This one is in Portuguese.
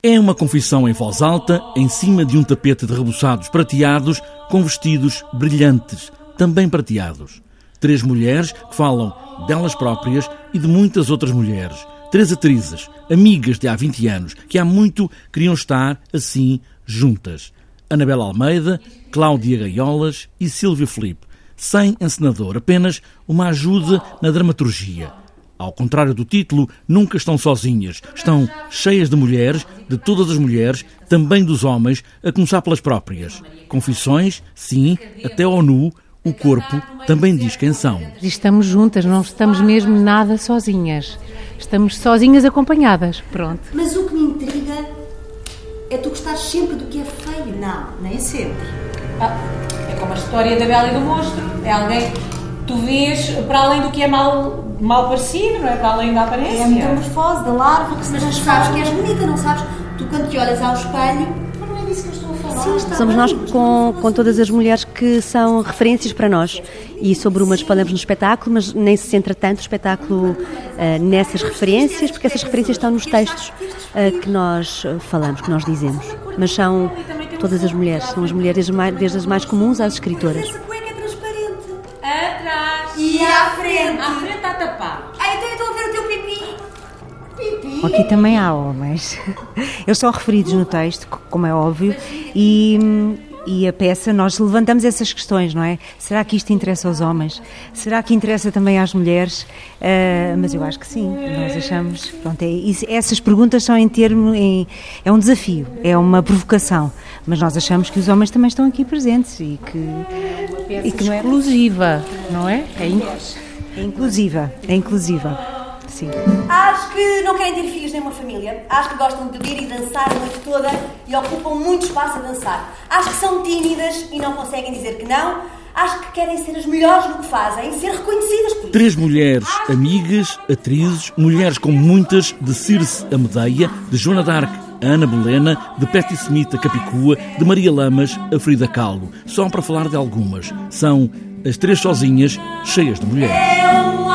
É uma confissão em voz alta, em cima de um tapete de rebuçados prateados, com vestidos brilhantes, também prateados. Três mulheres que falam delas próprias e de muitas outras mulheres. Três atrizes, amigas de há 20 anos, que há muito queriam estar assim juntas. Anabela Almeida, Cláudia Gaiolas e Silvio Felipe. Sem encenador, apenas uma ajuda na dramaturgia. Ao contrário do título, nunca estão sozinhas. Estão cheias de mulheres, de todas as mulheres, também dos homens, a começar pelas próprias. Confissões, sim, até ao nu, o corpo também diz quem são. Estamos juntas, não estamos mesmo nada sozinhas. Estamos sozinhas acompanhadas. Pronto. Mas o que me intriga é tu gostares sempre do que é feio. Não, nem sempre. Ah, é como a história da Bela e do Monstro. É alguém tu vês para além do que é mal, mal parecido, não é? Para além da aparência. É a metamorfose da larva que se Mas tu sabes que és bonita, não sabes? Tu quando te olhas ao espelho. Mas não é disso que eu estou a falar. Sim, está Somos bem. nós com, com todas as mulheres que são referências para nós. E sobre umas falamos no espetáculo, mas nem se centra tanto o espetáculo ah, nessas referências, porque essas referências estão nos textos ah, que nós falamos, que nós dizemos. Mas são todas as mulheres, são as mulheres desde, mais- desde as mais comuns às escritoras. E à frente. À frente está tapado. Ah, então eu estou a ver o teu pipi. Pipi. Aqui também há homens. Eles são referidos no texto, como é óbvio, e, e a peça, nós levantamos essas questões, não é? Será que isto interessa aos homens? Será que interessa também às mulheres? Ah, mas eu acho que sim, nós achamos. Pronto, é, isso- essas perguntas são em termo. Em, é um desafio, é uma provocação, mas nós achamos que os homens também estão aqui presentes e que, e que não é. Exclusiva, não é? É in- É inclusiva, é inclusiva. Sim. Acho que não querem ter filhos nem uma família. Acho que gostam de beber e dançar a noite toda e ocupam muito espaço a dançar. Acho que são tímidas e não conseguem dizer que não. Acho que querem ser as melhores no que fazem e ser reconhecidas por isso. Três mulheres amigas, atrizes, mulheres como muitas, de Circe a Medeia, de Joana d'Arc a Ana Bolena, de Patti Smith a Capicua, de Maria Lamas a Frida Kahlo. Só para falar de algumas. São as três sozinhas, cheias de mulheres. É um